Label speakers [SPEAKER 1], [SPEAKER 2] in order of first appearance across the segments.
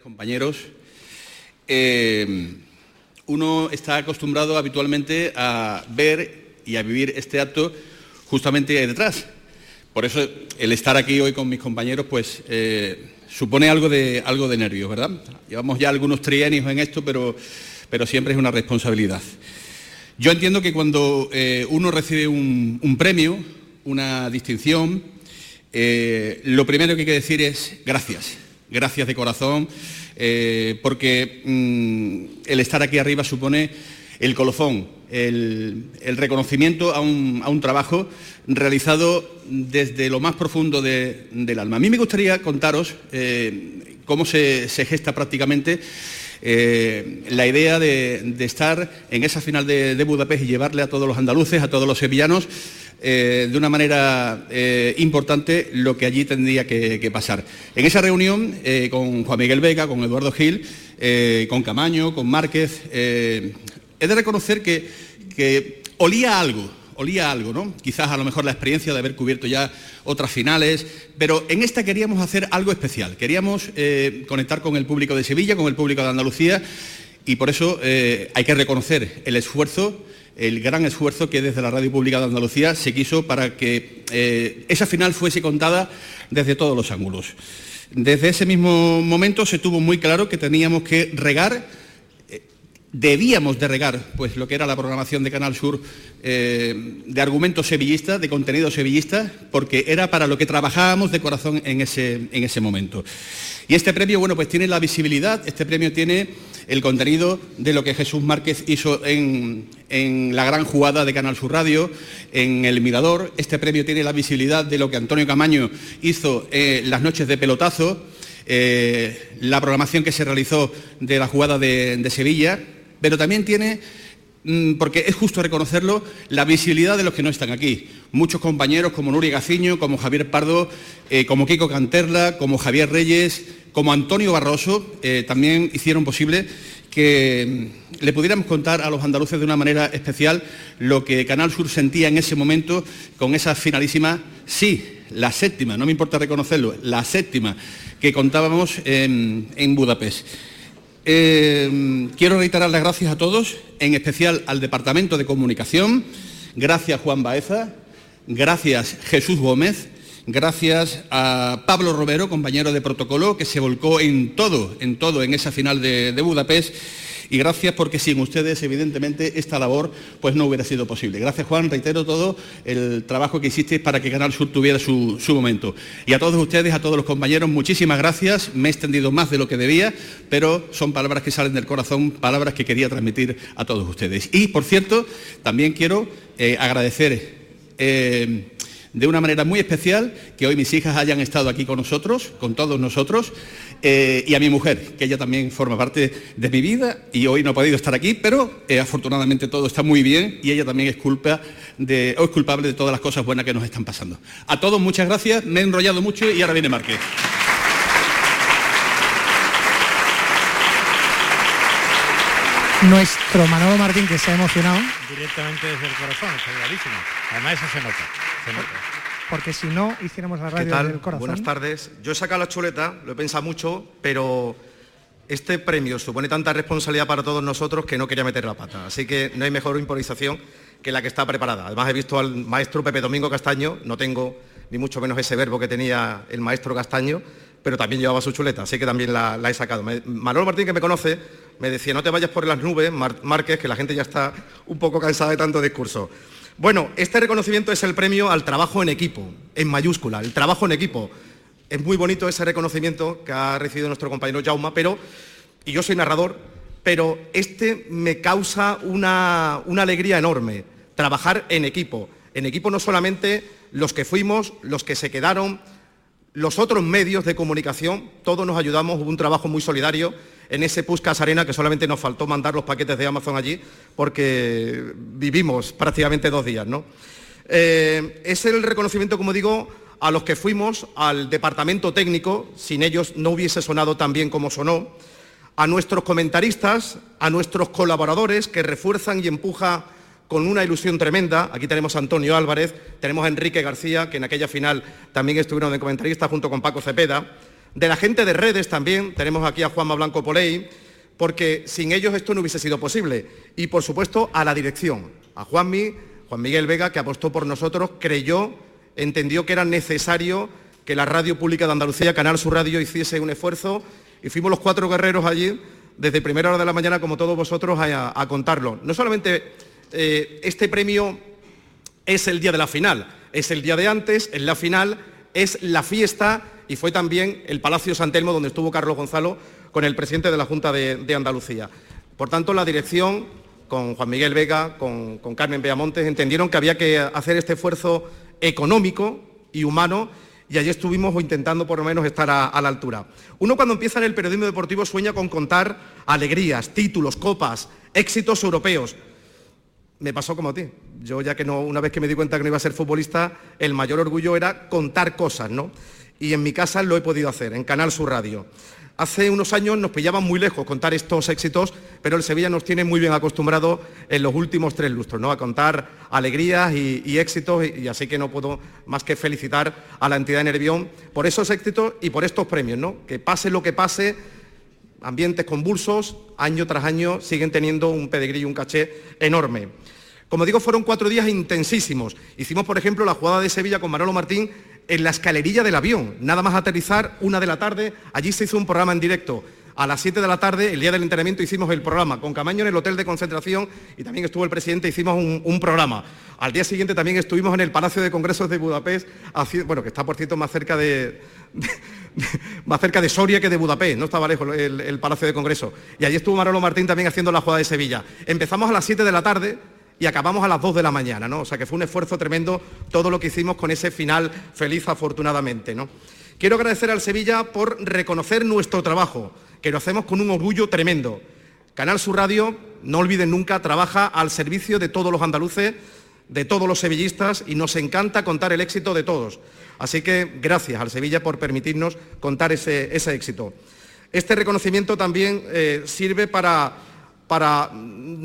[SPEAKER 1] compañeros, eh, uno está acostumbrado habitualmente a ver y a vivir este acto justamente ahí detrás. Por eso el estar aquí hoy con mis compañeros pues eh, supone algo de, algo de nervios, ¿verdad? Llevamos ya algunos trienios en esto, pero, pero siempre es una responsabilidad. Yo entiendo que cuando eh, uno recibe un, premio, una distinción, lo primero que hay que decir es gracias gracias de corazón, eh, porque mm, el estar aquí arriba supone el colofón, el, reconocimiento a un, trabajo realizado desde lo más profundo del alma. A mí me gustaría contaros eh, cómo se, gesta prácticamente eh, la idea de, estar en esa final de, Budapest y llevarle a todos los andaluces, a todos los sevillanos, eh, de una manera eh, importante lo que allí tendría que, pasar. En esa reunión con Juan Miguel Vega, con Eduardo Gil, con Camaño, con Márquez, he de reconocer que olía algo, olía algo, ¿no? Quizás a lo mejor la experiencia de haber cubierto ya otras finales, pero en esta queríamos hacer algo especial. Queríamos conectar con el público de Sevilla, con el público de Andalucía, y por eso hay que reconocer el esfuerzo el gran esfuerzo que desde la Radio Pública de Andalucía se quiso para que eh, esa final fuese contada desde todos los ángulos. Desde ese mismo momento se tuvo muy claro que teníamos que regar, eh, debíamos de regar pues, lo que era la programación de Canal Sur eh, de argumentos sevillistas, de contenido sevillista, porque era para lo que trabajábamos de corazón en ese, en ese momento. Y este premio, bueno, pues tiene la visibilidad, este premio tiene el contenido de lo que Jesús Márquez hizo en, la gran jugada de Canal Sur Radio, en El Mirador. Este premio tiene la visibilidad de lo que Antonio Camaño hizo en las noches de pelotazo, eh, la programación que se realizó de la jugada de, Sevilla, pero también tiene mm, porque es justo reconocerlo, la visibilidad de los que no están aquí. Muchos compañeros como Nuri Gaciño, como Javier Pardo, eh, como Kiko Canterla, como Javier Reyes, como Antonio Barroso, eh, también hicieron posible que mm, le pudiéramos contar a los andaluces de una manera especial lo que Canal Sur sentía en ese momento con esa finalísima, sí, la séptima, no me importa reconocerlo, la séptima que contábamos en, Budapest. Eh, quiero reiterar las gracias a todos, en especial al Departamento de Comunicación, gracias Juan Baeza, gracias Jesús Gómez, gracias a Pablo Romero, compañero de protocolo, que se volcó en todo, en todo, en esa final de, Budapest. Y gracias porque sin ustedes, evidentemente, esta labor pues no hubiera sido posible. Gracias, Juan, reitero todo el trabajo que hicisteis para que Canal Sur tuviera su, momento. Y a todos ustedes, a todos los compañeros, muchísimas gracias. Me he extendido más de lo que debía, pero son palabras que salen del corazón, palabras que quería transmitir a todos ustedes. Y, por cierto, también quiero eh, agradecer... Eh, de una manera muy especial que hoy mis hijas hayan estado aquí con nosotros, con todos nosotros, eh, y a mi mujer, que ella también forma parte de mi vida y hoy no ha podido estar aquí, pero eh, afortunadamente todo está muy bien y ella también es, culpa de, es culpable de todas las cosas buenas que nos están pasando. A todos muchas gracias, me he enrollado mucho y ahora viene Márquez.
[SPEAKER 2] Nuestro Manolo Martín, que se ha emocionado.
[SPEAKER 3] Directamente desde el corazón, clarísimo. Además eso se nota,
[SPEAKER 2] Porque si no hiciéramos la radio del corazón.
[SPEAKER 4] Buenas tardes. Yo he sacado la chuleta, lo he pensado mucho, pero este premio supone tanta responsabilidad para todos nosotros que no quería meter la pata. Así que no hay mejor improvisación que la que está preparada. Además he visto al maestro Pepe Domingo Castaño, no tengo ni mucho menos ese verbo que tenía el maestro Castaño, pero también llevaba su chuleta, así que también la, he sacado. Manuel Martín, que me conoce, me decía, no te vayas por las nubes, Márquez, que la gente ya está un poco cansada de tanto discurso. Bueno, este reconocimiento es el premio al trabajo en equipo, en mayúscula, el trabajo en equipo. Es muy bonito ese reconocimiento que ha recibido nuestro compañero Jauma, pero, y yo soy narrador, pero este me causa una, una alegría enorme, trabajar en equipo. En equipo no solamente los que fuimos, los que se quedaron, los otros medios de comunicación, todos nos ayudamos, hubo un trabajo muy solidario en ese Puscas Arena que solamente nos faltó mandar los paquetes de Amazon allí porque vivimos prácticamente dos días. ¿no? Eh, es el reconocimiento, como digo, a los que fuimos, al departamento técnico, sin ellos no hubiese sonado tan bien como sonó, a nuestros comentaristas, a nuestros colaboradores que refuerzan y empujan con una ilusión tremenda. Aquí tenemos a Antonio Álvarez, tenemos a Enrique García, que en aquella final también estuvieron de comentarista junto con Paco Cepeda. de la gente de redes también, tenemos aquí a Juanma Blanco Poley, porque sin ellos esto no hubiese sido posible. Y por supuesto a la dirección, a Juanmi, Juan Miguel Vega, que apostó por nosotros, creyó, entendió que era necesario que la radio pública de Andalucía, Canal Sur Radio, hiciese un esfuerzo y fuimos los cuatro guerreros allí desde primera hora de la mañana, como todos vosotros, a, contarlo. No solamente eh, este premio es el día de la final, es el día de antes, es la final, es la fiesta y fue también el Palacio San Telmo donde estuvo Carlos Gonzalo con el presidente de la Junta de, Andalucía. Por tanto, la dirección, con Juan Miguel Vega, con, con Carmen Beamontes, entendieron que había que hacer este esfuerzo económico y humano y allí estuvimos intentando por lo menos estar a, la altura. Uno cuando empieza en el periodismo deportivo sueña con contar alegrías, títulos, copas, éxitos europeos. Me pasó como a ti. Yo ya que no, una vez que me di cuenta que no iba a ser futbolista, el mayor orgullo era contar cosas, ¿no? Y en mi casa lo he podido hacer, en Canal Sur Radio. Hace unos años nos pillaban muy lejos contar estos éxitos, pero el Sevilla nos tiene muy bien acostumbrado en los últimos tres lustros, ¿no? A contar alegrías y, éxitos, y, así que no puedo más que felicitar a la entidad Nervión por esos éxitos y por estos premios, ¿no? Que pase lo que pase, ambientes convulsos, año tras año, siguen teniendo un pedigrí y un caché enorme. Como digo, fueron cuatro días intensísimos. Hicimos, por ejemplo, la jugada de Sevilla con Manolo Martín en la escalerilla del avión. Nada más aterrizar, una de la tarde, allí se hizo un programa en directo. A las 7 de la tarde, el día del entrenamiento, hicimos el programa. Con Camaño en el hotel de concentración y también estuvo el presidente, hicimos un, programa. Al día siguiente también estuvimos en el Palacio de Congresos de Budapest, bueno, que está por cierto más cerca de, más cerca de Soria que de Budapest, no estaba lejos el, Palacio de Congresos. Y allí estuvo Manolo Martín también haciendo la jugada de Sevilla. Empezamos a las 7 de la tarde, y acabamos a las 2 de la mañana, ¿no? O sea que fue un esfuerzo tremendo todo lo que hicimos con ese final feliz afortunadamente, ¿no? Quiero agradecer al Sevilla por reconocer nuestro trabajo, que lo hacemos con un orgullo tremendo. Canal Sur Radio, no olviden nunca, trabaja al servicio de todos los andaluces, de todos los sevillistas y nos encanta contar el éxito de todos. Así que gracias al Sevilla por permitirnos contar ese, éxito. Este reconocimiento también eh, sirve para, para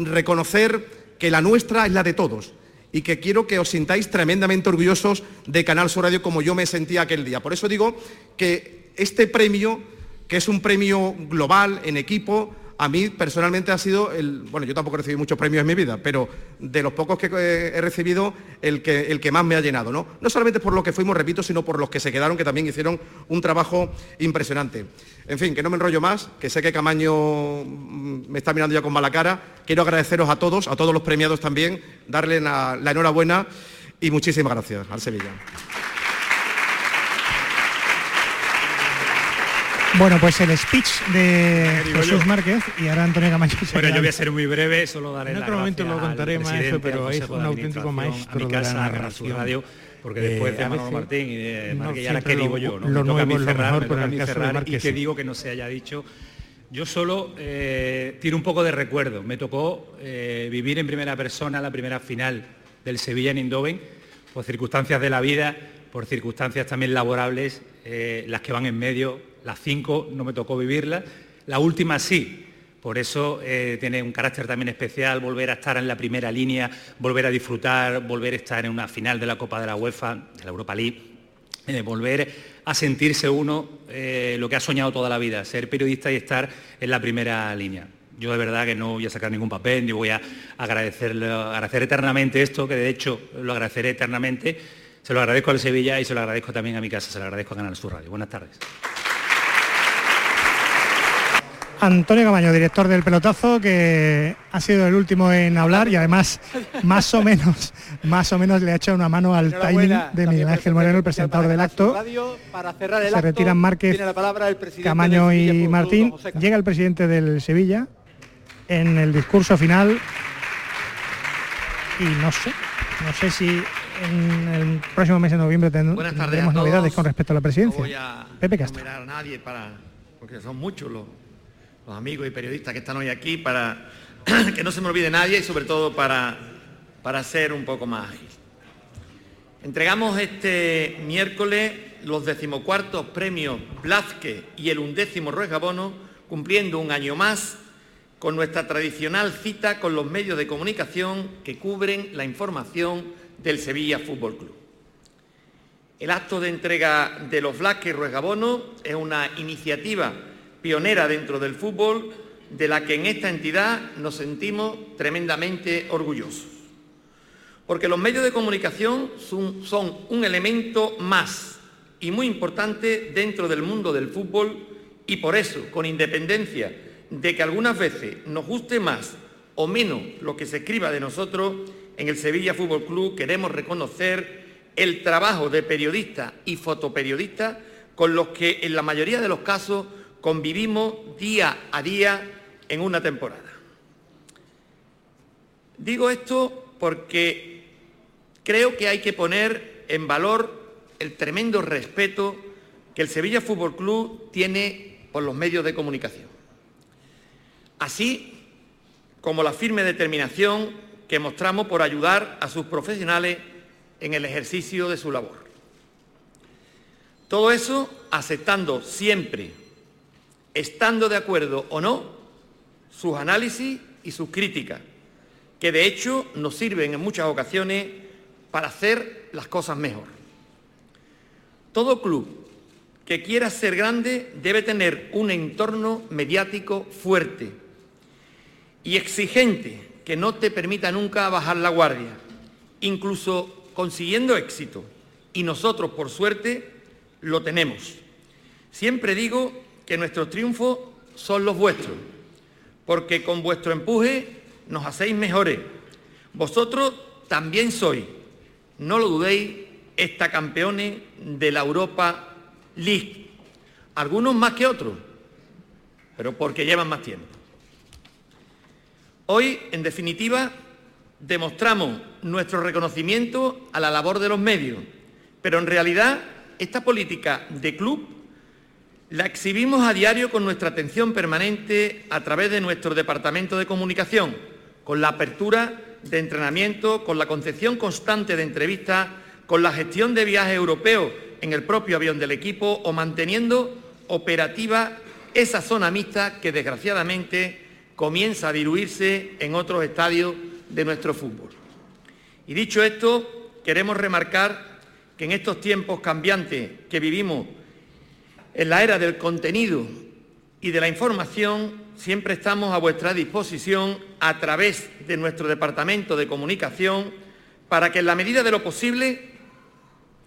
[SPEAKER 4] reconocer que la nuestra es la de todos y que quiero que os sintáis tremendamente orgullosos de Canal Sur Radio como yo me sentía aquel día. Por eso digo que este premio, que es un premio global, en equipo, a mí personalmente ha sido el, bueno, yo tampoco he recibido muchos premios en mi vida, pero de los pocos que he recibido, el que, el que más me ha llenado, ¿no? No solamente por los que fuimos, repito, sino por los que se quedaron, que también hicieron un trabajo impresionante. En fin, que no me enrollo más, que sé que Camaño mm, me está mirando ya con mala cara. Quiero agradeceros a todos, a todos los premiados también, darle la enhorabuena y muchísimas gracias al Sevilla.
[SPEAKER 2] Bueno, pues el speech de Jesús Márquez y ahora Antonio Camacho.
[SPEAKER 3] Bueno, yo voy a ser muy breve, solo daré
[SPEAKER 2] En otro momento lo contaré, maestro, pero es un auténtico maestro
[SPEAKER 3] de la narración. Radio, porque después de Manolo Martín y de Márquez, ya ¿qué digo yo? ¿no? Lo me toca a mí cerrar, me toca a mí cerrar y que digo que no se haya dicho. Yo solo eh, tiro un poco de recuerdo. Me tocó eh, vivir en primera persona la primera final del Sevilla en Indoven, por circunstancias de la vida, por circunstancias también laborables, eh, las que van en medio, las cinco no me tocó vivirlas, la última sí. Por eso eh, tiene un carácter también especial volver a estar en la primera línea, volver a disfrutar, volver a estar en una final de la Copa de la UEFA, de la Europa League, eh, volver a sentirse uno eh, lo que ha soñado toda la vida, ser periodista y estar en la primera línea. Yo de verdad que no voy a sacar ningún papel, ni voy a agradecerle, agradecer eternamente esto, que de hecho lo agradeceré eternamente. Se lo agradezco al Sevilla y se lo agradezco también a mi casa, se lo agradezco a Canal Sur Radio. Buenas tardes.
[SPEAKER 2] Antonio Camaño, director del pelotazo, que ha sido el último en hablar y además más o menos, más o menos le ha echado una mano al timing de Miguel Ángel Moreno, el presentador del acto. Se retiran Márquez, Camaño y Martín. Llega el presidente del Sevilla en el discurso final y no sé, no sé si en el próximo mes de noviembre tendremos novedades con respecto a la presidencia. Pepe Castro.
[SPEAKER 5] a nadie para, porque son muchos los los amigos y periodistas que están hoy aquí, para que no se me olvide nadie y sobre todo para, para ser un poco más ágil. Entregamos este miércoles los decimocuartos premios Blazque y el undécimo Ruegabono, cumpliendo un año más con nuestra tradicional cita con los medios de comunicación que cubren la información del Sevilla Fútbol Club. El acto de entrega de los Blasques Ruegabono es una iniciativa pionera dentro del fútbol de la que en esta entidad nos sentimos tremendamente orgullosos. Porque los medios de comunicación son, son un elemento más y muy importante dentro del mundo del fútbol y por eso, con independencia de que algunas veces nos guste más o menos lo que se escriba de nosotros, en el Sevilla Fútbol Club queremos reconocer el trabajo de periodistas y fotoperiodistas con los que en la mayoría de los casos convivimos día a día en una temporada. Digo esto porque creo que hay que poner en valor el tremendo respeto que el Sevilla Fútbol Club tiene por los medios de comunicación. Así como la firme determinación que mostramos por ayudar a sus profesionales en el ejercicio de su labor. Todo eso aceptando siempre, estando de acuerdo o no, sus análisis y sus críticas, que de hecho nos sirven en muchas ocasiones para hacer las cosas mejor. Todo club que quiera ser grande debe tener un entorno mediático fuerte y exigente que no te permita nunca bajar la guardia, incluso consiguiendo éxito. Y nosotros, por suerte, lo tenemos. Siempre digo que nuestros triunfos son los vuestros, porque con vuestro empuje nos hacéis mejores. Vosotros también sois, no lo dudéis, esta campeones de la Europa League. Algunos más que otros, pero porque llevan más tiempo. Hoy, en definitiva, demostramos nuestro reconocimiento a la labor de los medios, pero en realidad esta política de club la exhibimos a diario con nuestra atención permanente a través de nuestro departamento de comunicación, con la apertura de entrenamiento, con la concepción constante de entrevistas, con la gestión de viajes europeos en el propio avión del equipo o manteniendo operativa esa zona mixta que desgraciadamente comienza a diluirse en otros estadios de nuestro fútbol. Y dicho esto, queremos remarcar que en estos tiempos cambiantes que vivimos en la era del contenido y de la información, siempre estamos a vuestra disposición a través de nuestro Departamento de Comunicación para que en la medida de lo posible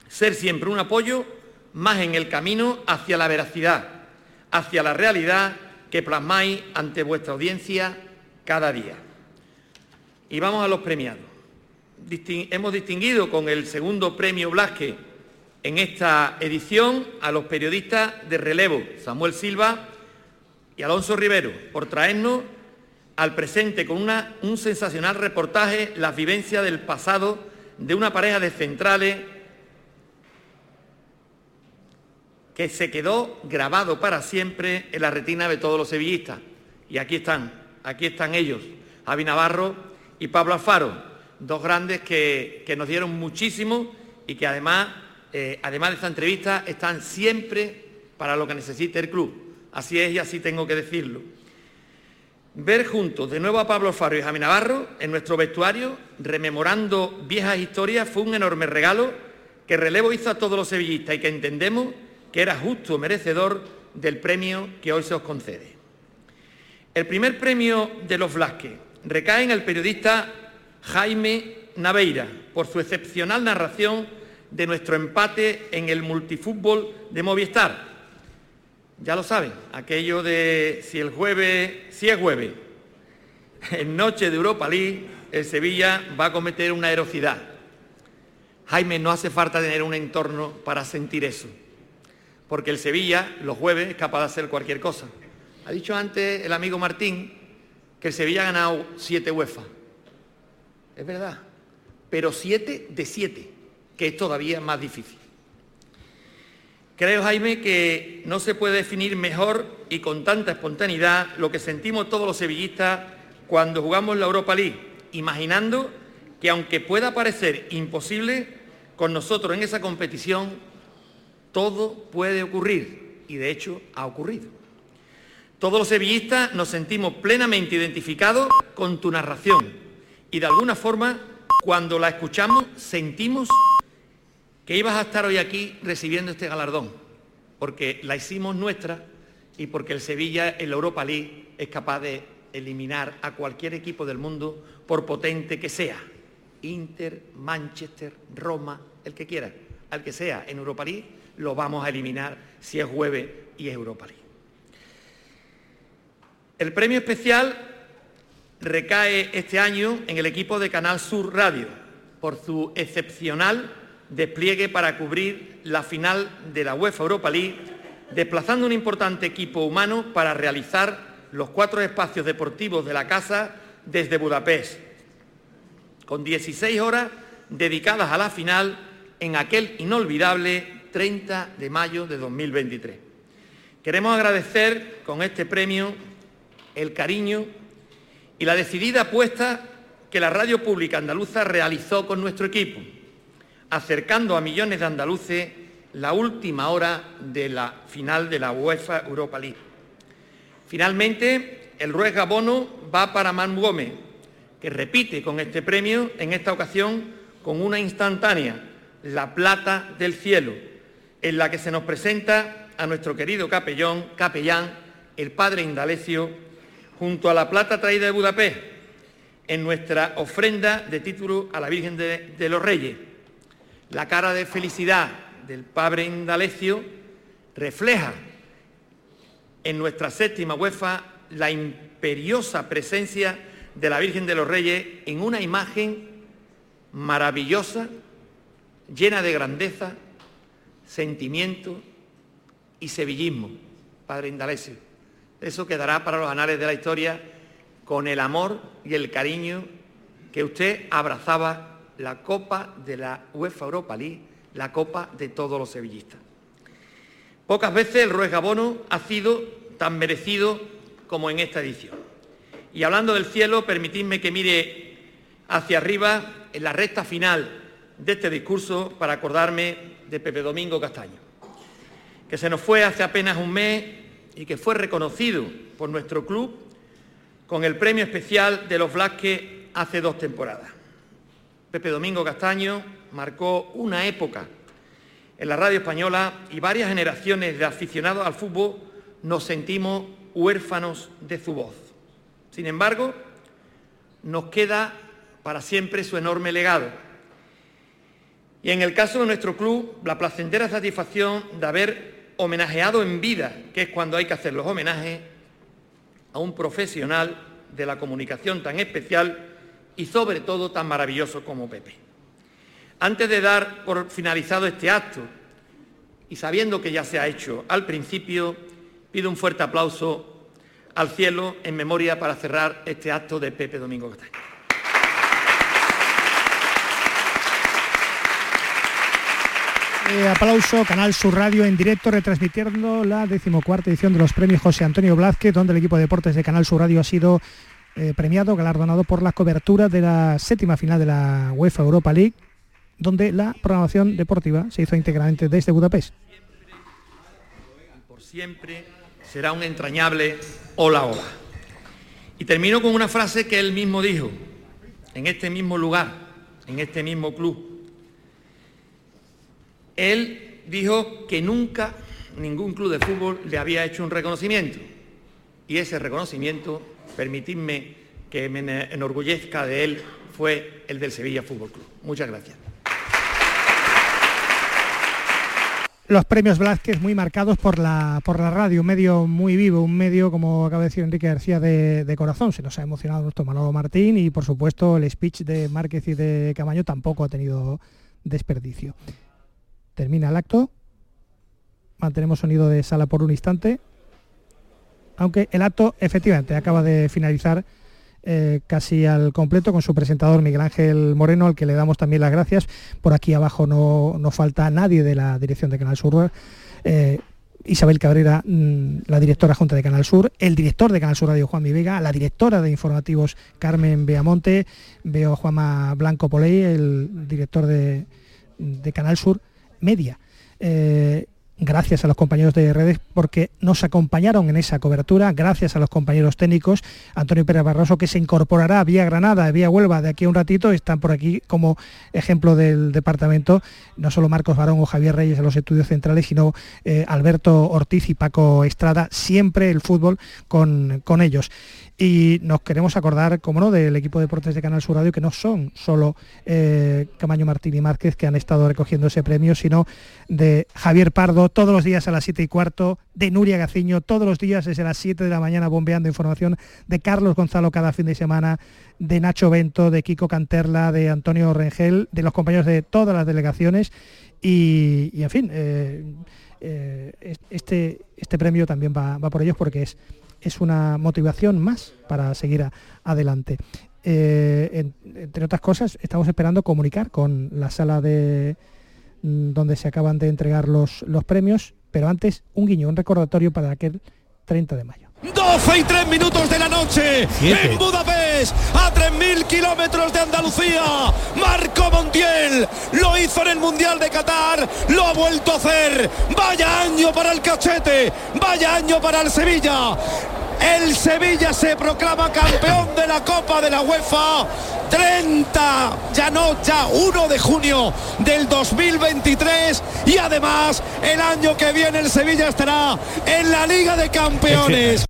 [SPEAKER 5] ser siempre un apoyo más en el camino hacia la veracidad, hacia la realidad que plasmáis ante vuestra audiencia cada día. Y vamos a los premiados. hemos distinguido con el segundo premio Blasque en esta edición a los periodistas de relevo, Samuel Silva y Alonso Rivero, por traernos al presente con un sensacional reportaje las vivencias del pasado de una pareja de centrales que se quedó grabado para siempre en la retina de todos los sevillistas. Y aquí están, aquí están ellos, Javi Navarro y Pablo Alfaro, dos grandes que, nos dieron muchísimo y que además, eh, además de esta entrevista, están siempre para lo que necesite el club. Así es y así tengo que decirlo. Ver juntos de nuevo a Pablo Alfaro y Javi Navarro en nuestro vestuario, rememorando viejas historias, fue un enorme regalo que Relevo hizo a todos los sevillistas y que entendemos que era justo merecedor del premio que hoy se os concede. El primer premio de los Blasques recae en el periodista Jaime Naveira por su excepcional narración de nuestro empate en el multifútbol de Movistar. Ya lo saben, aquello de si el jueves, si es jueves, en noche de Europa League, el Sevilla va a cometer una erosidad. Jaime, no hace falta tener un entorno para sentir eso porque el Sevilla los jueves es capaz de hacer cualquier cosa. Ha dicho antes el amigo Martín que el Sevilla ha ganado siete UEFA. Es verdad, pero siete de siete, que es todavía más difícil. Creo, Jaime, que no se puede definir mejor y con tanta espontaneidad lo que sentimos todos los sevillistas cuando jugamos la Europa League, imaginando que aunque pueda parecer imposible, con nosotros en esa competición todo puede ocurrir y de hecho ha ocurrido. Todos los sevillistas nos sentimos plenamente identificados con tu narración y de alguna forma cuando la escuchamos sentimos que ibas a estar hoy aquí recibiendo este galardón, porque la hicimos nuestra y porque el Sevilla en la Europa League es capaz de eliminar a cualquier equipo del mundo, por potente que sea. Inter, Manchester, Roma, el que quiera, al que sea en Europa League, lo vamos a eliminar si es jueves y es Europa League. El premio especial recae este año en el equipo de Canal Sur Radio por su excepcional despliegue para cubrir la final de la UEFA Europa League, desplazando un importante equipo humano para realizar los cuatro espacios deportivos de la casa desde Budapest, con 16 horas dedicadas a la final en aquel inolvidable 30 de mayo de 2023. Queremos agradecer con este premio el cariño y la decidida apuesta que la radio pública andaluza realizó con nuestro equipo, acercando a millones de andaluces la última hora de la final de la UEFA Europa League. Finalmente, el Ruega Bono va para Manu Gómez, que repite con este premio, en esta ocasión con una instantánea, La Plata del Cielo, en la que se nos presenta a nuestro querido capellón, capellán, el padre Indalecio, junto a la plata traída de Budapest, en nuestra ofrenda de título a la Virgen de, de los Reyes. La cara de felicidad del padre Indalecio refleja en nuestra séptima UEFA la imperiosa presencia de la Virgen de los Reyes en una imagen maravillosa, llena de grandeza, sentimiento y sevillismo, Padre Indalecio. Eso quedará para los anales de la historia con el amor y el cariño que usted abrazaba la copa de la UEFA Europa League, la copa de todos los sevillistas. Pocas veces el Ruegabono Gabono ha sido tan merecido como en esta edición. Y hablando del cielo, permitidme que mire hacia arriba en la recta final de este discurso para acordarme de Pepe Domingo Castaño, que se nos fue hace apenas un mes y que fue reconocido por nuestro club con el premio especial de los Blasques hace dos temporadas. Pepe Domingo Castaño marcó una época en la radio española y varias generaciones de aficionados al fútbol nos sentimos huérfanos de su voz. Sin embargo, nos queda para siempre su enorme legado. Y en el caso de nuestro club, la placentera satisfacción de haber homenajeado en vida, que es cuando hay que hacer los homenajes, a un profesional de la comunicación tan especial y sobre todo tan maravilloso como Pepe. Antes de dar por finalizado este acto, y sabiendo que ya se ha hecho al principio, pido un fuerte aplauso al cielo en memoria para cerrar este acto de Pepe Domingo Castaño.
[SPEAKER 2] Eh, aplauso, Canal Sur Radio en directo, retransmitiendo la decimocuarta edición de los premios José Antonio Blázquez, donde el equipo de deportes de Canal Sur Radio ha sido eh, premiado, galardonado por la cobertura de la séptima final de la UEFA Europa League, donde la programación deportiva se hizo íntegramente desde Budapest.
[SPEAKER 5] Por siempre será un entrañable hola hola. Y termino con una frase que él mismo dijo, en este mismo lugar, en este mismo club. Él dijo que nunca ningún club de fútbol le había hecho un reconocimiento. Y ese reconocimiento, permitidme que me enorgullezca de él, fue el del Sevilla Fútbol Club. Muchas gracias.
[SPEAKER 2] los premios Blázquez muy marcados por la, por la radio, un medio muy vivo, un medio, como acaba de decir Enrique García, de, corazón. Se nos ha emocionado nuestro Manolo Martín y, por supuesto, el speech de Márquez y de Camaño tampoco ha tenido desperdicio. Termina el acto. Mantenemos sonido de sala por un instante. Aunque el acto efectivamente acaba de finalizar eh, casi al completo con su presentador Miguel Ángel Moreno, al que le damos también las gracias. Por aquí abajo no, no falta nadie de la dirección de Canal Sur. Eh, Isabel Cabrera, mm, la directora junta de Canal Sur, el director de Canal Sur Radio Juan Vega, la directora de informativos Carmen Beamonte, veo a Juanma Blanco Poley, el director de, Canal Sur Media. Eh, gracias a los compañeros de redes porque nos acompañaron en esa cobertura, gracias a los compañeros técnicos, Antonio Pérez Barroso que se incorporará vía Granada, vía Huelva de aquí a un ratito, están por aquí como ejemplo del departamento, no solo Marcos Barón o Javier Reyes en los estudios centrales, sino eh, Alberto Ortiz y Paco Estrada, siempre el fútbol con, con ellos. Y nos queremos acordar, como no, del equipo de deportes de Canal Sur Radio, que no son solo eh, Camaño Martín y Márquez que han estado recogiendo ese premio, sino de Javier Pardo todos los días a las 7 y cuarto, de Nuria Gaciño todos los días desde las 7 de la mañana bombeando información, de Carlos Gonzalo cada fin de semana, de Nacho Bento, de Kiko Canterla, de Antonio Rengel, de los compañeros de todas las delegaciones y, en fin, eh, eh, este, este premio también va por ellos porque es es una motivación más para seguir adelante. Eh, entre otras cosas, estamos esperando comunicar con la sala de mm, donde se acaban de entregar los, los premios, pero antes un guiño, un recordatorio para aquel 30 de mayo.
[SPEAKER 6] 12 y 3 minutos de la noche en Budapest, a 3.000 kilómetros de Andalucía. Marco Montiel lo hizo en el Mundial de Qatar, lo ha vuelto a hacer. Vaya año para el cachete, vaya año para el Sevilla. El Sevilla se proclama campeón de la Copa de la UEFA. 30, ya no, ya 1 de junio del 2023 y además el año que viene el Sevilla estará en la Liga de Campeones.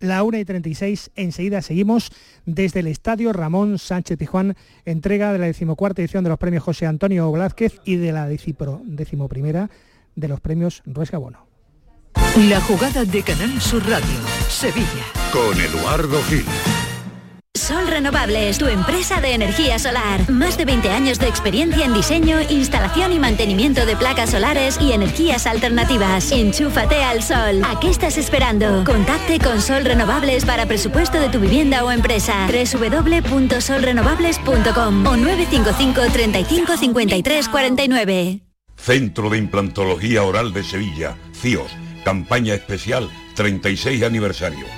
[SPEAKER 2] La 1 y 36, enseguida seguimos desde el Estadio Ramón Sánchez Tijuán, entrega de la decimocuarta edición de los premios José Antonio Blázquez y de la decimoprimera de los premios Ruesca Bono.
[SPEAKER 7] La jugada de Canal Sur Radio, Sevilla.
[SPEAKER 8] Con Eduardo Gil.
[SPEAKER 9] Sol Renovables, tu empresa de energía solar. Más de 20 años de experiencia en diseño, instalación y mantenimiento de placas solares y energías alternativas. Enchúfate al sol. ¿A qué estás esperando? Contacte con Sol Renovables para presupuesto de tu vivienda o empresa. www.solrenovables.com o 955 35 53 49.
[SPEAKER 8] Centro de Implantología Oral de Sevilla, CIOS Campaña especial 36 aniversario.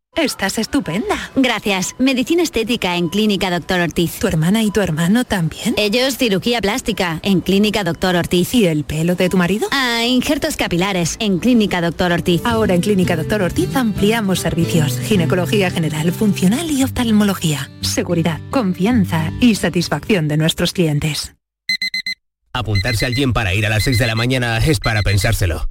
[SPEAKER 10] Estás estupenda.
[SPEAKER 9] Gracias. Medicina estética en Clínica Doctor Ortiz.
[SPEAKER 10] ¿Tu hermana y tu hermano también?
[SPEAKER 9] Ellos cirugía plástica en Clínica Doctor Ortiz.
[SPEAKER 10] ¿Y el pelo de tu marido?
[SPEAKER 9] Ah, injertos capilares en Clínica Doctor Ortiz.
[SPEAKER 10] Ahora en Clínica Doctor Ortiz ampliamos servicios. Ginecología general, funcional y oftalmología. Seguridad, confianza y satisfacción de nuestros clientes.
[SPEAKER 11] Apuntarse al gym para ir a las 6 de la mañana es para pensárselo.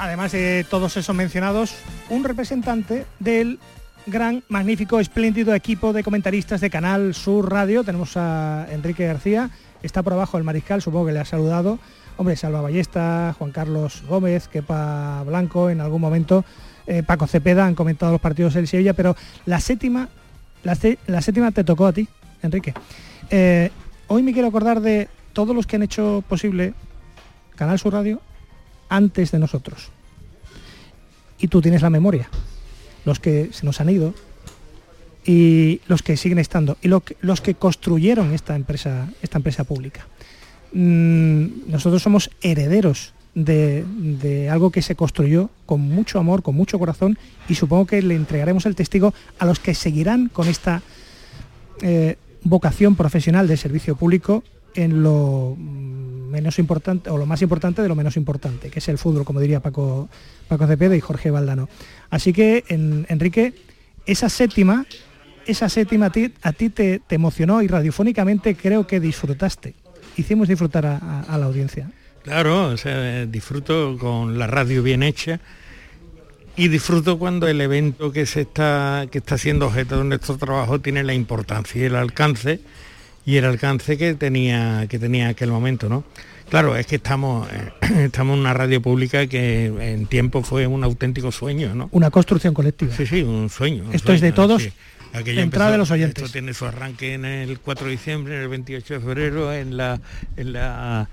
[SPEAKER 2] Además, de todos esos mencionados, un representante del gran, magnífico, espléndido equipo de comentaristas de Canal Sur Radio. Tenemos a Enrique García, está por abajo el mariscal, supongo que le ha saludado. Hombre, Salva Ballesta, Juan Carlos Gómez, Kepa Blanco, en algún momento eh, Paco Cepeda han comentado los partidos del Sevilla, pero la séptima, la, séptima te tocó a ti, Enrique. Eh, hoy me quiero acordar de todos los que han hecho posible Canal Sur Radio antes de nosotros. Y tú tienes la memoria. Los que se nos han ido, y los que siguen estando y los que construyeron esta empresa, esta empresa pública. Mm, nosotros somos herederos de, algo que se construyó con mucho amor, con mucho corazón y supongo que le entregaremos el testigo a los que seguirán con esta eh, vocación profesional de servicio público en lo menos importante o lo más importante de lo menos importante, que es el fútbol, como diría Paco, Paco Cepeda y Jorge Valdano. Así que, Enrique, esa séptima esa séptima a ti, a ti te, emocionó y radiofónicamente creo que disfrutaste. Hicimos disfrutar a, la audiencia.
[SPEAKER 12] Claro, disfruto con la radio bien hecha y disfruto cuando el evento que se está que está siendo objeto de nuestro trabajo tiene la importancia y el alcance y el alcance que tenía que tenía aquel momento, ¿no? Claro, es que estamos, estamos en una radio pública que en tiempo fue un auténtico sueño, ¿no?
[SPEAKER 2] Una construcción colectiva.
[SPEAKER 12] Sí, sí, un sueño.
[SPEAKER 2] Esto es de todos. Entrada de los oyentes.
[SPEAKER 12] Esto tiene su arranque en el 4 de diciembre, en el 28 de febrero, en la, en la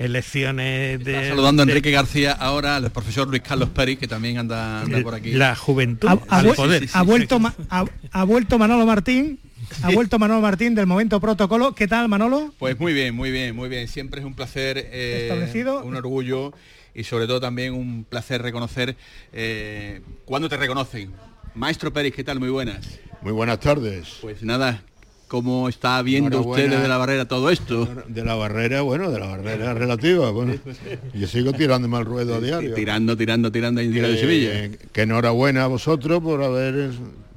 [SPEAKER 12] elecciones de...
[SPEAKER 1] saludando a Enrique García ahora, al profesor Luis Carlos Pérez, que también anda, por aquí.
[SPEAKER 12] La juventud
[SPEAKER 2] ha, poder. ha, vuelto, ha, vuelto Manolo Martín, ha vuelto Manolo Martín del momento protocolo. ¿Qué tal, Manolo?
[SPEAKER 1] Pues muy bien, muy bien, muy bien. Siempre es un placer, eh, Establecido. un orgullo y sobre todo también un placer reconocer eh, cuando te reconocen. Maestro Pérez, ¿qué tal? Muy buenas.
[SPEAKER 13] Muy buenas tardes.
[SPEAKER 1] Pues nada, ¿cómo está viendo usted desde la barrera todo esto?
[SPEAKER 13] De la barrera, bueno, de la barrera relativa. Bueno, yo sigo tirando mal ruedo a diario.
[SPEAKER 1] Tirando, tirando, tirando en de Sevilla.
[SPEAKER 13] Que enhorabuena a vosotros por haber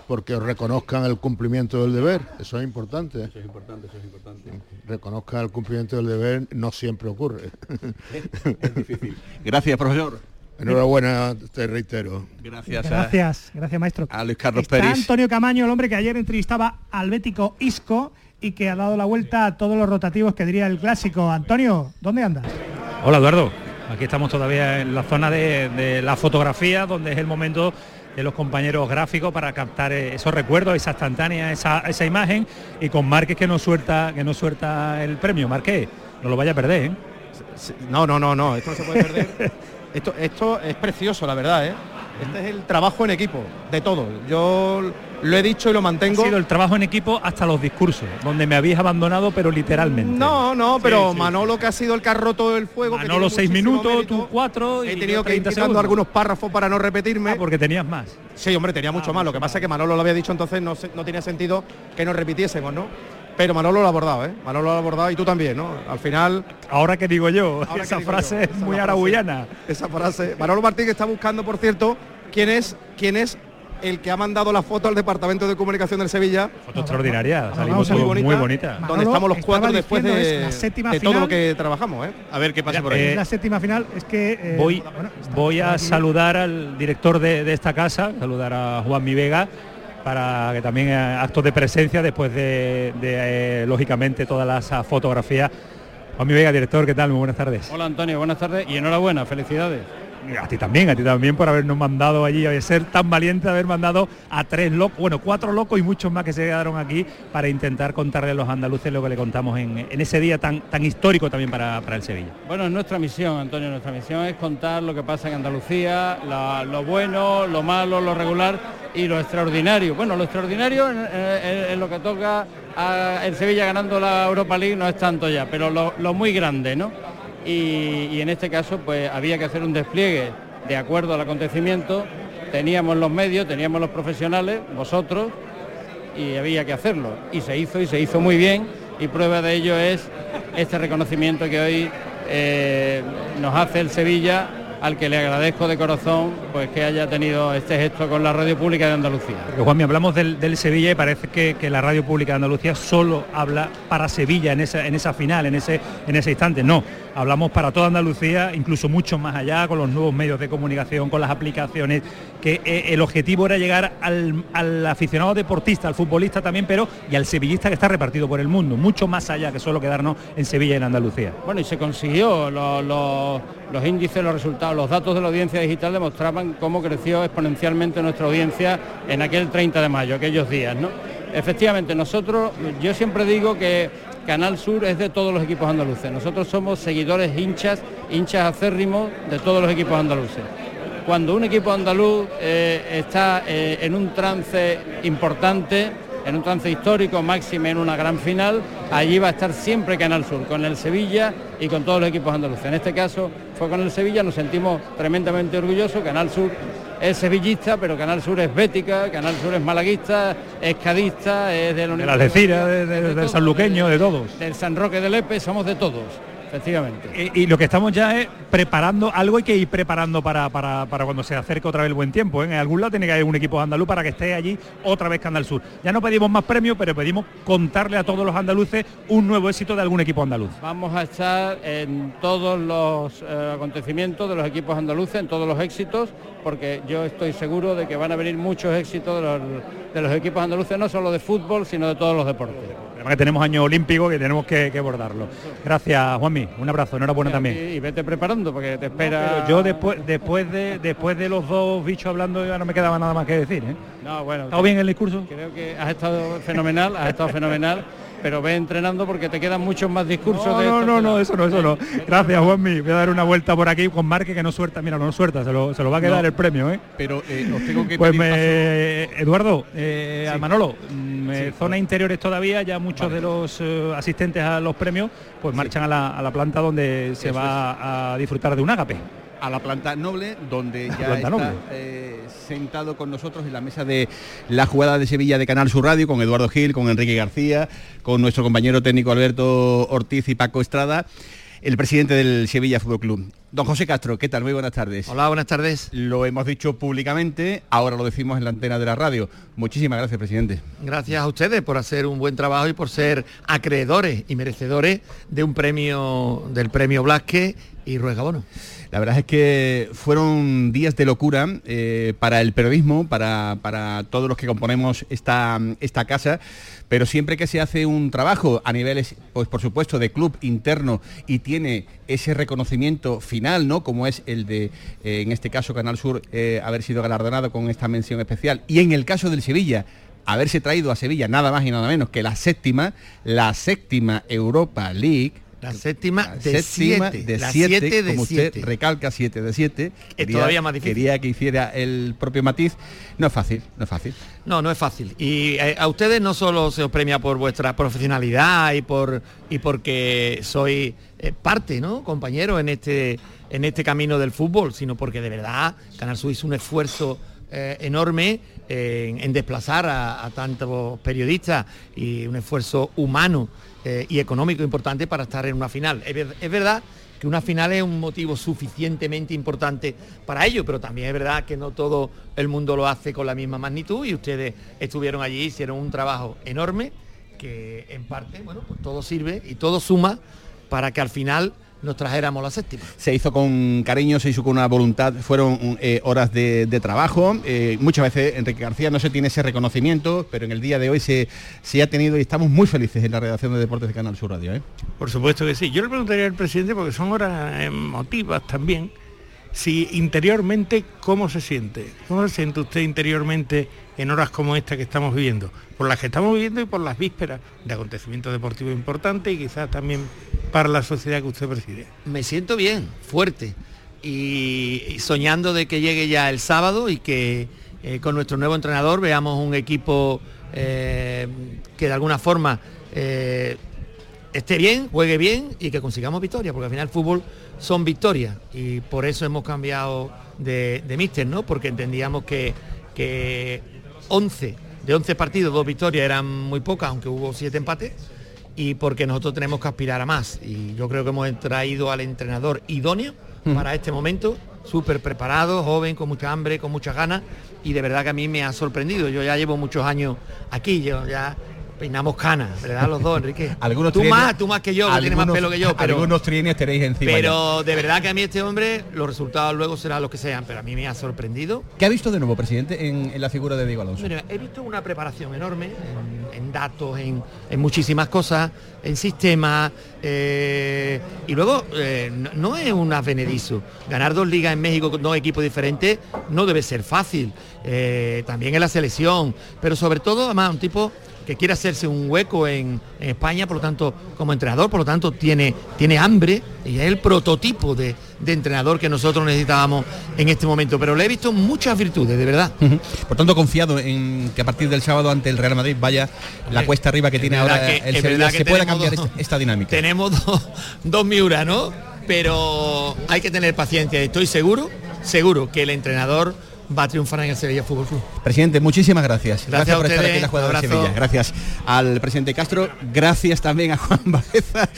[SPEAKER 13] porque os reconozcan el cumplimiento del deber, eso es importante.
[SPEAKER 1] Eso es importante, eso es importante.
[SPEAKER 13] Reconozcan el cumplimiento del deber, no siempre ocurre.
[SPEAKER 1] es difícil. Gracias, profesor.
[SPEAKER 13] Enhorabuena, te reitero.
[SPEAKER 2] Gracias. Gracias, gracias maestro.
[SPEAKER 1] A Luis Carlos
[SPEAKER 2] Está Antonio Camaño, el hombre que ayer entrevistaba al bético Isco y que ha dado la vuelta a todos los rotativos que diría el clásico. Antonio, ¿dónde andas?
[SPEAKER 3] Hola Eduardo, aquí estamos todavía en la zona de, la fotografía, donde es el momento de los compañeros gráficos para captar esos recuerdos, esa instantánea, esa, esa imagen y con Márquez que nos suelta, que nos suelta el premio. Márquez, no lo vaya a perder, ¿eh?
[SPEAKER 4] No, no, no, no, esto no se puede perder. Esto, esto es precioso, la verdad, ¿eh? Este es el trabajo en equipo, de todo. Yo lo he dicho y lo mantengo.
[SPEAKER 3] Ha sido el trabajo en equipo hasta los discursos, donde me habéis abandonado, pero literalmente.
[SPEAKER 4] No, no, pero Manolo que ha sido el que ha roto el fuego.
[SPEAKER 3] Manolo seis minutos, tú cuatro.
[SPEAKER 4] He tenido que ir algunos párrafos para no repetirme.
[SPEAKER 3] Ah, porque tenías más.
[SPEAKER 4] Sí, hombre, tenía mucho ah, más. Lo que pasa es que Manolo lo había dicho entonces, no, no tenía sentido que nos repitiésemos, ¿no? Pero Manolo lo ha abordado, ¿eh? Manolo lo ha abordado y tú también, ¿no? Al final...
[SPEAKER 3] Ahora que digo yo, esa frase es muy aragullana.
[SPEAKER 4] Esa frase. Manolo Martín está buscando, por cierto, quién es, quién es el que ha mandado la foto al Departamento de Comunicación del Sevilla.
[SPEAKER 3] Foto extraordinaria, salimos muy bonita.
[SPEAKER 4] donde estamos los cuatro después de, de todo lo que trabajamos. ¿eh?
[SPEAKER 1] A ver qué pasa por ahí.
[SPEAKER 2] Eh, la séptima final es que...
[SPEAKER 3] Eh, voy voy a saludar al director de, de, esta casa, saludar a Juan Mi Vega para que también eh, actos de presencia después de, eh, lógicamente todas las fotografías. Juan Vega, director, ¿qué tal? Muy buenas tardes.
[SPEAKER 14] Hola Antonio, buenas tardes y enhorabuena, felicidades.
[SPEAKER 3] A ti también, a ti también por habernos mandado allí, a ser tan valiente de haber mandado a tres locos, bueno, cuatro locos y muchos más que se quedaron aquí para intentar contarle a los andaluces lo que le contamos en, ese día tan, tan histórico también para, el Sevilla.
[SPEAKER 14] Bueno, es nuestra misión, Antonio, nuestra misión es contar lo que pasa en Andalucía, lo bueno, lo malo, lo regular y lo extraordinario. Bueno, lo extraordinario en, lo que toca a el Sevilla ganando la Europa League no es tanto ya, pero lo muy grande, ¿no? Y, en este caso pues había que hacer un despliegue de acuerdo al acontecimiento, teníamos los medios, teníamos los profesionales, vosotros, y había que hacerlo. Y se hizo y se hizo muy bien y prueba de ello es este reconocimiento que hoy eh, nos hace el Sevilla, al que le agradezco de corazón pues que haya tenido este gesto con la radio pública de Andalucía.
[SPEAKER 3] Porque Juanmi, hablamos del, Sevilla y parece que, la radio pública de Andalucía solo habla para Sevilla en esa, en esa final, en ese, en ese instante. No, hablamos para toda Andalucía, incluso mucho más allá, con los nuevos medios de comunicación, con las aplicaciones, que eh, el objetivo era llegar al, aficionado deportista, al futbolista también, pero y al sevillista que está repartido por el mundo, mucho más allá que solo quedarnos en Sevilla y en Andalucía.
[SPEAKER 14] Bueno, y se consiguió, los índices, los resultados, los datos de la audiencia digital demostraban cómo creció exponencialmente nuestra audiencia en aquel 30 de mayo, aquellos días, ¿no? Efectivamente, nosotros, yo siempre digo que Canal Sur es de todos los equipos andaluces. Nosotros somos seguidores hinchas, hinchas acérrimos de todos los equipos andaluces. Cuando un equipo andaluz eh, está eh, en un trance importante, en un trance histórico, máximo en una gran final, allí va a estar siempre Canal Sur, con el Sevilla y con todos los equipos andaluces. En este caso fue con el Sevilla, nos sentimos tremendamente orgullosos, Canal Sur es sevillista, pero Canal Sur es bética, Canal Sur es malaguista, es cadista, es de la
[SPEAKER 3] De la Algeciras, de, de, San Luqueño, de todos.
[SPEAKER 14] Del San Roque de Lepe, somos de todos efectivamente.
[SPEAKER 3] Y, lo que estamos ya es preparando, algo hay que ir preparando para, para, cuando se acerque otra vez el buen tiempo. ¿eh? En algún lado tiene que haber un equipo andaluz para que esté allí otra vez Canal Sur. Ya no pedimos más premios, pero pedimos contarle a todos los andaluces un nuevo éxito de algún equipo andaluz.
[SPEAKER 14] Vamos a estar en todos los eh, acontecimientos de los equipos andaluces, en todos los éxitos, porque yo estoy seguro de que van a venir muchos éxitos de los, de los equipos andaluces, no solo de fútbol, sino de todos los deportes
[SPEAKER 3] que tenemos año olímpico que tenemos que, abordarlo. Gracias, Juanmi. Un abrazo, enhorabuena también.
[SPEAKER 14] Y, vete preparando porque te espera.
[SPEAKER 3] yo después, después de después de los dos bichos hablando ya no me quedaba nada más que decir. ¿eh?
[SPEAKER 14] No, bueno.
[SPEAKER 3] ¿Está bien el discurso?
[SPEAKER 14] Creo que has estado fenomenal, has estado fenomenal pero ve entrenando porque te quedan muchos más discursos.
[SPEAKER 3] No, no, no, no, eso no, eso no. Gracias, Juanmi. Voy a dar una vuelta por aquí con Marque que no suelta, mira, no suelta, se lo, se lo va a quedar el premio, ¿eh?
[SPEAKER 1] Pero eh, os tengo que
[SPEAKER 3] Pues me, Eduardo, eh, Manolo, mm, eh, zona interiores todavía, ya muchos de los eh, asistentes a los premios pues marchan a la, a la planta donde se va a disfrutar de un ágape
[SPEAKER 1] a la planta noble, donde ya está eh, sentado con nosotros en la mesa de la jugada de Sevilla de Canal Sur Radio, con Eduardo Gil, con Enrique García, con nuestro compañero técnico Alberto Ortiz y Paco Estrada el presidente del Sevilla Fútbol Club. Don José Castro, ¿qué tal? Muy buenas tardes.
[SPEAKER 5] Hola, buenas tardes.
[SPEAKER 1] Lo hemos dicho públicamente, ahora lo decimos en la antena de la radio. Muchísimas gracias, presidente.
[SPEAKER 5] Gracias a ustedes por hacer un buen trabajo y por ser acreedores y merecedores de un premio del premio Blasque y Ruega Bono.
[SPEAKER 1] La verdad es que fueron días de locura eh, para el periodismo, para, para, todos los que componemos esta, esta casa, pero siempre que se hace un trabajo a niveles, pues por supuesto, de club interno y tiene ese reconocimiento final, ¿no? Como es el de, eh, en este caso, Canal Sur, eh, haber sido galardonado con esta mención especial. Y en el caso del Sevilla, haberse traído a Sevilla nada más y nada menos que la séptima, la séptima Europa League,
[SPEAKER 5] la séptima de siete.
[SPEAKER 1] De siete, como usted recalca, siete de siete.
[SPEAKER 5] Es todavía más difícil.
[SPEAKER 1] Quería que hiciera el propio matiz. No es fácil, no es fácil.
[SPEAKER 5] No, no es fácil. Y eh, a ustedes no solo se os premia por vuestra profesionalidad y por y porque soy eh, parte, ¿no? Compañero en este en este camino del fútbol, sino porque de verdad Canal Sur hizo un esfuerzo eh, enorme en, desplazar a tantos periodistas y un esfuerzo humano eh, y económico importante para estar en una final. Es, verdad que una final es un motivo suficientemente importante para ello, pero también es verdad que no todo el mundo lo hace con la misma magnitud y ustedes estuvieron allí, hicieron un trabajo enorme que en parte, bueno, pues todo sirve y todo suma para que al final nos trajéramos la séptima.
[SPEAKER 1] Se hizo con cariño, se hizo con una voluntad, fueron eh, horas de, trabajo. Eh, muchas veces Enrique García no se tiene ese reconocimiento, pero en el día de hoy se, se ha tenido y estamos muy felices en la redacción de Deportes de Canal Sur Radio. ¿eh?
[SPEAKER 15] Por supuesto que sí. Yo le preguntaría al presidente, porque son horas emotivas también, si interiormente, ¿cómo se siente? ¿Cómo se siente usted interiormente en horas como esta que estamos viviendo? Por las que estamos viviendo y por las vísperas de acontecimientos deportivos importantes y quizás también para la sociedad que usted preside?
[SPEAKER 5] Me siento bien, fuerte y, soñando de que llegue ya el sábado y que eh, con nuestro nuevo entrenador veamos un equipo eh, que de alguna forma eh, esté bien, juegue bien y que consigamos victorias, porque al final el fútbol son victorias y por eso hemos cambiado de, míster, ¿no? Porque entendíamos que, que 11, de 11 partidos, dos victorias eran muy pocas, aunque hubo siete empates y porque nosotros tenemos que aspirar a más. Y yo creo que hemos traído al entrenador idóneo para este momento súper preparado, joven, con mucha hambre, con muchas ganas y de verdad que a mí me ha sorprendido. Yo ya llevo muchos años aquí, yo ya peinamos canas, ¿verdad? Los dos, Enrique.
[SPEAKER 1] algunos
[SPEAKER 5] tú más, tú más que yo, que tienes más pelo que yo.
[SPEAKER 1] Pero, algunos trienios tenéis encima.
[SPEAKER 5] Pero de verdad que a mí este hombre, los resultados luego serán los que sean, pero a mí me ha sorprendido.
[SPEAKER 1] ¿Qué ha visto de nuevo, presidente, en, la figura de Diego Alonso?
[SPEAKER 5] he visto una preparación enorme en, datos, en, muchísimas cosas, en sistemas, eh, y luego eh, no, es un avenedizo. Ganar dos ligas en México con dos equipos diferentes no debe ser fácil. Eh, también en la selección, pero sobre todo, además, un tipo que quiere hacerse un hueco en, España, por lo tanto, como entrenador, por lo tanto, tiene, tiene hambre y es el prototipo de, entrenador que nosotros necesitábamos en este momento. Pero le he visto muchas virtudes, de verdad.
[SPEAKER 1] Por tanto, confiado en que a partir del sábado ante el Real Madrid vaya la cuesta arriba que tiene ahora el Sevilla, que pueda cambiar esta, dinámica.
[SPEAKER 5] Tenemos dos, dos Miura, ¿no? Pero hay que tener paciencia. Estoy seguro, seguro que el entrenador va a triunfar en el Sevilla Fútbol Club.
[SPEAKER 1] Presidente, muchísimas gracias. Gracias, por estar aquí en la jugada de Sevilla. Gracias al presidente Castro. Gracias también a Juan Baeza,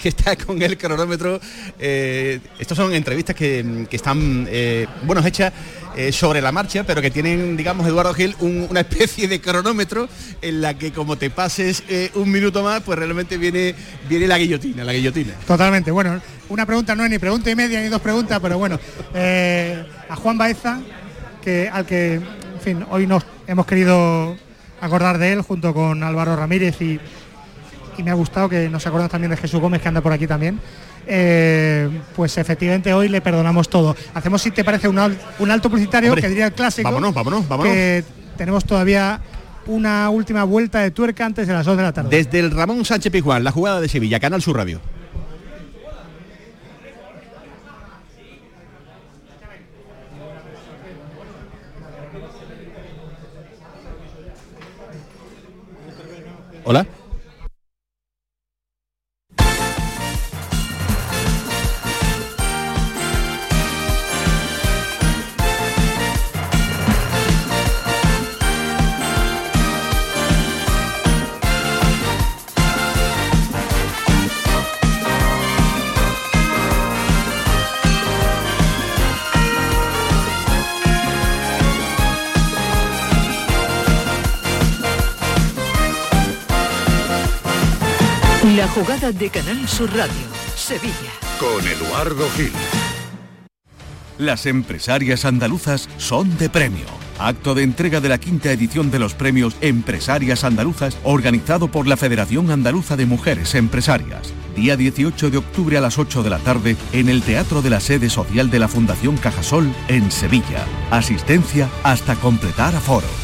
[SPEAKER 1] que está con el cronómetro. Eh, estas son entrevistas que, están, eh, bueno, hechas eh, sobre la marcha, pero que tienen, digamos, Eduardo Gil, una especie de cronómetro en la que como te pases un minuto más, pues realmente viene, viene la guillotina, la guillotina.
[SPEAKER 2] Totalmente. Bueno, una pregunta no es ni pregunta y media ni dos preguntas, pero bueno, a Juan Baeza al que, en fin, hoy nos hemos querido acordar de él junto con Álvaro Ramírez y, me ha gustado que nos acordamos también de Jesús Gómez que anda por aquí también. Eh, pues efectivamente hoy le perdonamos todo. Hacemos, si te parece, un, alto publicitario que diría el clásico.
[SPEAKER 1] Vámonos, vámonos, vámonos.
[SPEAKER 2] Que tenemos todavía una última vuelta de tuerca antes de las 2 de la tarde.
[SPEAKER 1] Desde el Ramón Sánchez Pizjuán, la jugada de Sevilla, Canal Sur Radio. Hola.
[SPEAKER 7] Jugada de Canal Sur Radio, Sevilla.
[SPEAKER 16] Con Eduardo Gil. Las empresarias andaluzas son de premio. Acto de entrega de la quinta edición de los premios Empresarias Andaluzas, organizado por la Federación Andaluza de Mujeres Empresarias. Día 18 de octubre a las 8 de la tarde en el Teatro de la Sede Social de la Fundación Cajasol en Sevilla. Asistencia hasta completar aforo.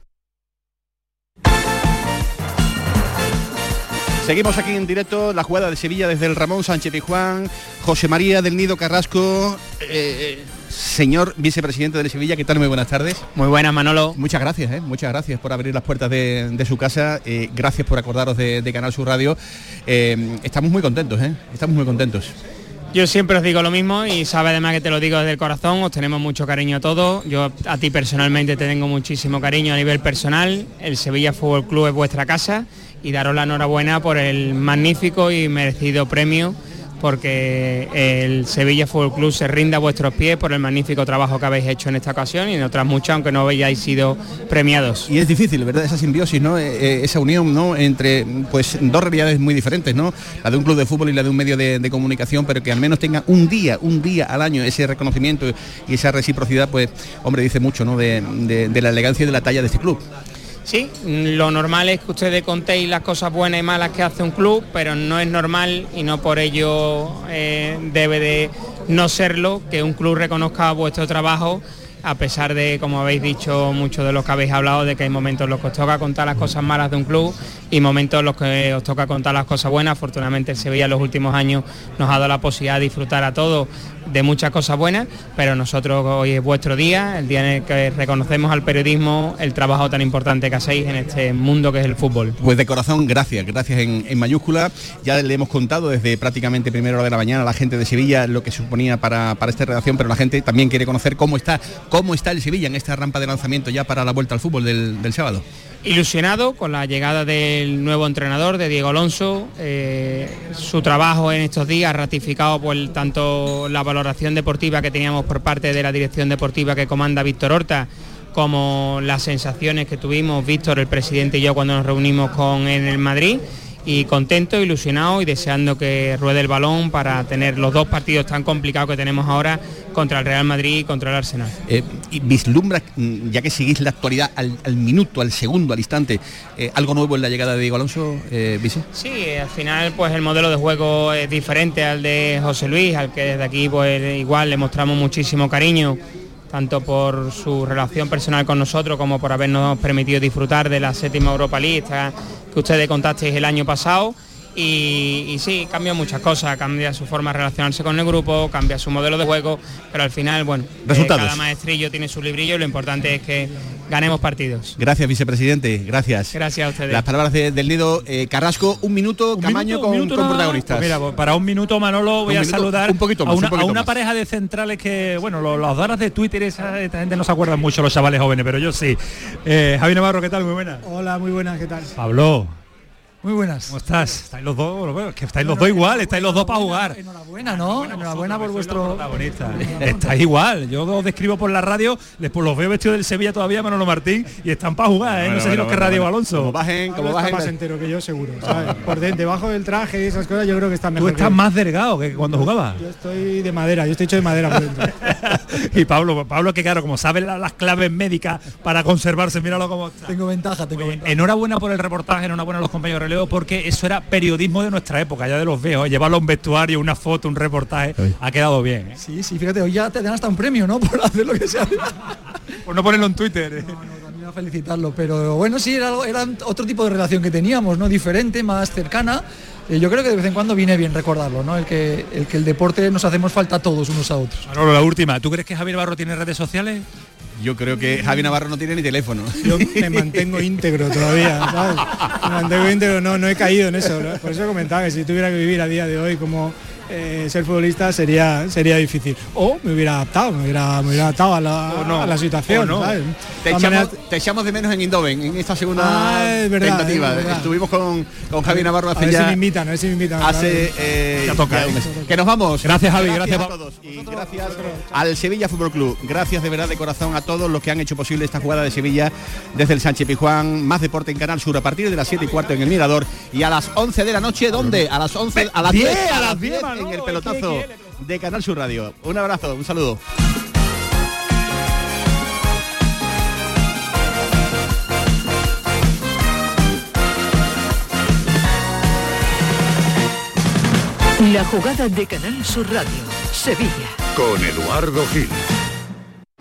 [SPEAKER 1] Seguimos aquí en directo la jugada de Sevilla desde el Ramón Sánchez Juan, José María del Nido Carrasco. Eh, eh, Señor vicepresidente de Sevilla, ¿qué tal? Muy buenas tardes.
[SPEAKER 17] Muy buenas, Manolo.
[SPEAKER 1] Muchas gracias, ¿eh? muchas gracias por abrir las puertas de, su casa. Eh, gracias por acordaros de, Canal Sur Radio. Estamos muy contentos, estamos muy contentos.
[SPEAKER 17] Yo siempre os digo lo mismo y sabe además que te lo digo desde el corazón, os tenemos mucho cariño a todos. Yo a ti personalmente te tengo muchísimo cariño a nivel personal. El Sevilla Fútbol Club es vuestra casa y daros la enhorabuena por el magnífico y merecido premio porque el Sevilla Fútbol Club se rinda a vuestros pies por el magnífico trabajo que habéis hecho en esta ocasión y en otras muchas, aunque no hayáis sido premiados.
[SPEAKER 1] Y es difícil, ¿verdad? Esa simbiosis, ¿no? Eh, eh, esa unión, ¿no? Entre pues dos realidades muy diferentes, ¿no? La de un club de fútbol y la de un medio de, comunicación, pero que al menos tenga un día, un día al año ese reconocimiento y esa reciprocidad, pues, hombre, dice mucho, ¿no? de la elegancia y de la talla de este club.
[SPEAKER 17] Sí, lo normal es que ustedes contéis las cosas buenas y malas que hace un club, pero no es normal y no por ello eh, debe de no serlo que un club reconozca vuestro trabajo a pesar de, como habéis dicho, muchos de los que habéis hablado, de que hay momentos en los que os toca contar las cosas malas de un club y momentos en los que os toca contar las cosas buenas. Afortunadamente el Sevilla en los últimos años nos ha dado la posibilidad de disfrutar a todos de muchas cosas buenas, pero nosotros hoy es vuestro día, el día en el que reconocemos al periodismo el trabajo tan importante que hacéis en este mundo que es el fútbol.
[SPEAKER 1] Pues de corazón, gracias, gracias en, mayúscula. Ya le hemos contado desde prácticamente primera hora de la mañana a la gente de Sevilla lo que suponía para, para esta redacción, pero la gente también quiere conocer cómo está, cómo está el Sevilla en esta rampa de lanzamiento ya para la vuelta al fútbol del, sábado.
[SPEAKER 17] Ilusionado con la llegada del nuevo entrenador, de Diego Alonso, eh, su trabajo en estos días ratificado por tanto la valoración deportiva que teníamos por parte de la dirección deportiva que comanda Víctor Horta, como las sensaciones que tuvimos Víctor, el presidente y yo cuando nos reunimos con en el Madrid y contento, ilusionado y deseando que ruede el balón para tener los dos partidos tan complicados que tenemos ahora contra el Real Madrid y contra el Arsenal.
[SPEAKER 1] Eh, y vislumbra, mm, ya que seguís la actualidad al, minuto, al segundo, al instante, eh, algo nuevo en la llegada de Diego Alonso, eh,
[SPEAKER 17] Sí, al final pues el modelo de juego es diferente al de José Luis, al que desde aquí pues igual le mostramos muchísimo cariño tanto por su relación personal con nosotros como por habernos permitido disfrutar de la séptima Europa League que ustedes contasteis el año pasado. Y, sí, cambia muchas cosas, cambia su forma de relacionarse con el grupo, cambia su modelo de juego, pero al final, bueno,
[SPEAKER 1] eh,
[SPEAKER 17] cada maestrillo tiene su librillo y lo importante es que ganemos partidos.
[SPEAKER 1] Gracias, vicepresidente, gracias.
[SPEAKER 17] Gracias a ustedes.
[SPEAKER 1] Las palabras del nido eh, Carrasco, un minuto, Camaño con, protagonistas.
[SPEAKER 3] Pues mira, para un minuto, Manolo, voy a saludar un poquito a, una, pareja de centrales que, bueno, los, los doras de Twitter, esa, gente no se acuerdan mucho los chavales jóvenes, pero yo sí. Eh, Javi Navarro, ¿qué tal? Muy buena.
[SPEAKER 18] Hola, muy buenas, ¿qué tal?
[SPEAKER 3] Pablo.
[SPEAKER 18] Muy buenas.
[SPEAKER 3] ¿Cómo estás? Estáis los dos, que estáis los dos igual, estáis los dos para jugar.
[SPEAKER 18] Enhorabuena, ¿no? Enhorabuena por vuestro
[SPEAKER 3] protagonista. Estáis igual. Yo os describo por la radio, después los veo vestidos del Sevilla todavía, Manolo Martín, y están para jugar, ¿eh? no sé si los que Radio Alonso.
[SPEAKER 18] Como bajen, como bajen. más entero que yo seguro. Por debajo del traje y esas cosas yo creo que están
[SPEAKER 3] mejor. Tú estás más delgado que cuando jugabas.
[SPEAKER 18] Yo estoy de madera, yo estoy hecho de madera por dentro.
[SPEAKER 3] y Pablo, Pablo que claro, como sabe las claves médicas para conservarse, míralo como
[SPEAKER 18] está. Tengo ventaja, tengo ventaja.
[SPEAKER 3] Enhorabuena por el reportaje, enhorabuena a los compañeros relevo, porque eso periodismo de nuestra época, ya de los viejos, llevarlo a un vestuario, una foto, un reportaje, ha quedado bien. ¿eh?
[SPEAKER 18] Sí, sí, fíjate, hoy ya te dan hasta un premio, ¿no? Por hacer lo que sea.
[SPEAKER 3] Por no ponerlo en Twitter. ¿eh?
[SPEAKER 18] a felicitarlo, pero bueno, sí, era, era otro tipo de relación que teníamos, ¿no? Diferente, más cercana. Eh, yo creo que de vez en cuando viene bien recordarlo, ¿no? El que, el que el deporte nos hacemos falta a todos unos a otros.
[SPEAKER 3] Manolo, la última. ¿Tú crees que Javier Barro tiene redes sociales?
[SPEAKER 1] Yo creo que Javi Navarro no tiene ni teléfono.
[SPEAKER 18] Yo me mantengo íntegro todavía. Me mantengo íntegro, no, no he caído en eso. Por eso comentaba que si tuviera que vivir a día de hoy como eh, ser futbolista sería sería difícil. O me hubiera adaptado, me hubiera, adaptado a la, situación.
[SPEAKER 1] Te, echamos, de menos en Indoven, en esta segunda ah, tentativa. Estuvimos con, con Javi Navarro
[SPEAKER 18] hace a ver si me invitan, a ver si me invitan.
[SPEAKER 1] Hace eh, toca, Que nos vamos.
[SPEAKER 3] Gracias Javi, gracias,
[SPEAKER 1] a todos. Y gracias al Sevilla Fútbol Club. Gracias de verdad de corazón a todos los que han hecho posible esta jugada de Sevilla desde el Sánchez Pijuán. Más deporte en Canal Sur a partir de las 7 y cuarto en el Mirador. Y a las 11 de la noche, ¿dónde? A las 11, a las 10, a las 10 en el pelotazo de Canal Sur Radio. Un abrazo, un saludo.
[SPEAKER 7] La jugada de Canal Sur Radio, Sevilla.
[SPEAKER 19] Con Eduardo Gil.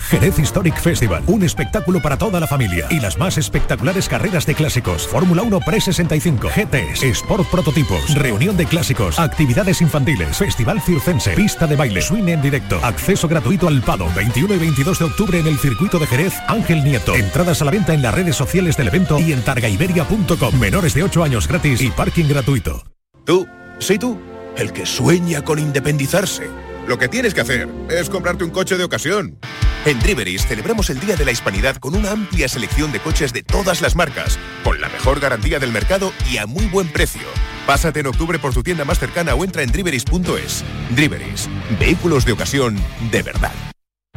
[SPEAKER 19] Jerez Historic Festival, un espectáculo para toda la familia y las más espectaculares carreras de clásicos. Fórmula 1 Pre-65, GTs, Sport Prototipos, reunión de clásicos, actividades infantiles, Festival Circense, pista de baile, swing en directo, acceso gratuito al Pado, 21 y 22 de octubre en el circuito de Jerez, Ángel Nieto. Entradas a la venta en las redes sociales del evento y en targaiberia.com. Menores de 8 años gratis y parking gratuito.
[SPEAKER 20] Tú, sí tú, el que sueña con independizarse. Lo que tienes que hacer es comprarte un coche de ocasión. En Driveris celebramos el Día de la Hispanidad con una amplia selección de coches de todas las marcas, con la mejor garantía del mercado y a muy buen precio. Pásate en octubre por tu tienda más cercana o entra en driveris.es. Driveris, vehículos de ocasión de verdad.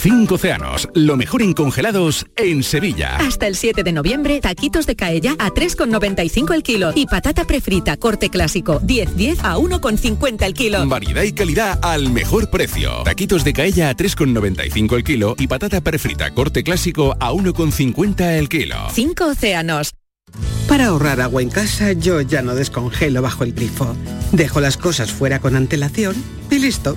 [SPEAKER 16] Cinco océanos, lo mejor en congelados en Sevilla.
[SPEAKER 21] Hasta el 7 de noviembre, taquitos de caella a 3,95 el kilo y patata prefrita corte clásico 10-10 a 1,50 el kilo.
[SPEAKER 16] Variedad y calidad al mejor precio. Taquitos de caella a 3,95 el kilo y patata prefrita corte clásico a 1,50 el kilo.
[SPEAKER 21] Cinco océanos.
[SPEAKER 22] Para ahorrar agua en casa, yo ya no descongelo bajo el grifo. Dejo las cosas fuera con antelación y listo.